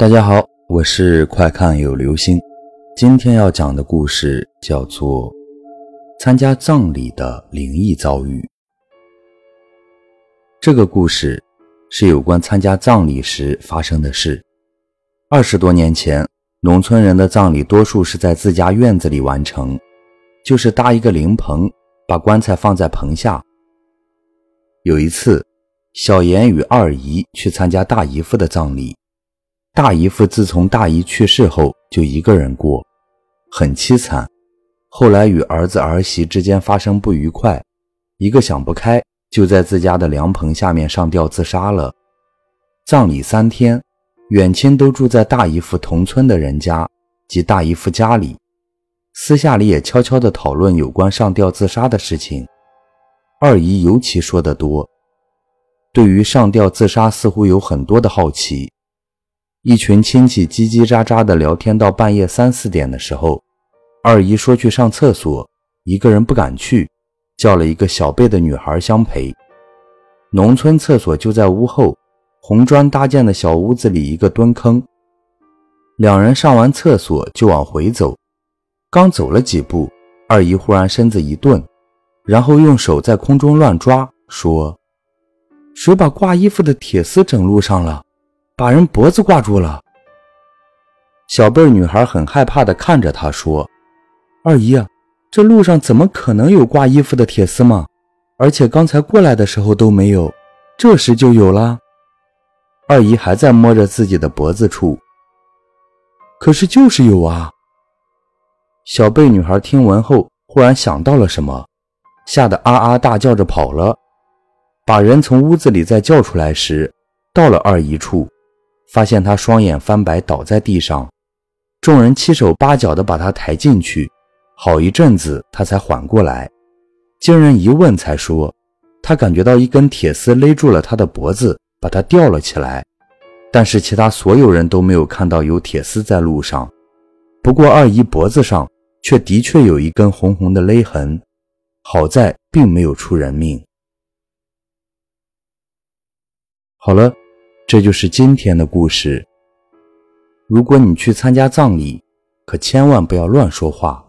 大家好，我是快看有流星。今天要讲的故事叫做《参加葬礼的灵异遭遇》。这个故事是有关参加葬礼时发生的事。二十多年前，农村人的葬礼多数是在自家院子里完成，就是搭一个灵棚，把棺材放在棚下。有一次，小严与二姨去参加大姨夫的葬礼。大姨夫自从大姨去世后，就一个人过，很凄惨。后来与儿子儿媳之间发生不愉快，一个想不开，就在自家的凉棚下面上吊自杀了。葬礼三天，远亲都住在大姨夫同村的人家及大姨夫家里，私下里也悄悄地讨论有关上吊自杀的事情。二姨尤其说得多，对于上吊自杀似乎有很多的好奇。一群亲戚叽叽喳喳的聊天到半夜三四点的时候，二姨说去上厕所，一个人不敢去，叫了一个小辈的女孩相陪。农村厕所就在屋后，红砖搭建的小屋子里一个蹲坑。两人上完厕所就往回走，刚走了几步，二姨忽然身子一顿，然后用手在空中乱抓，说：“谁把挂衣服的铁丝整路上了？”把人脖子挂住了。小贝女孩很害怕的看着他说：“二姨啊，这路上怎么可能有挂衣服的铁丝嘛？而且刚才过来的时候都没有，这时就有了。”二姨还在摸着自己的脖子处，可是就是有啊。小贝女孩听闻后，忽然想到了什么，吓得啊啊大叫着跑了。把人从屋子里再叫出来时，到了二姨处。发现他双眼翻白，倒在地上，众人七手八脚的把他抬进去，好一阵子他才缓过来。经人一问，才说他感觉到一根铁丝勒住了他的脖子，把他吊了起来。但是其他所有人都没有看到有铁丝在路上。不过二姨脖子上却的确有一根红红的勒痕，好在并没有出人命。好了。这就是今天的故事。如果你去参加葬礼，可千万不要乱说话。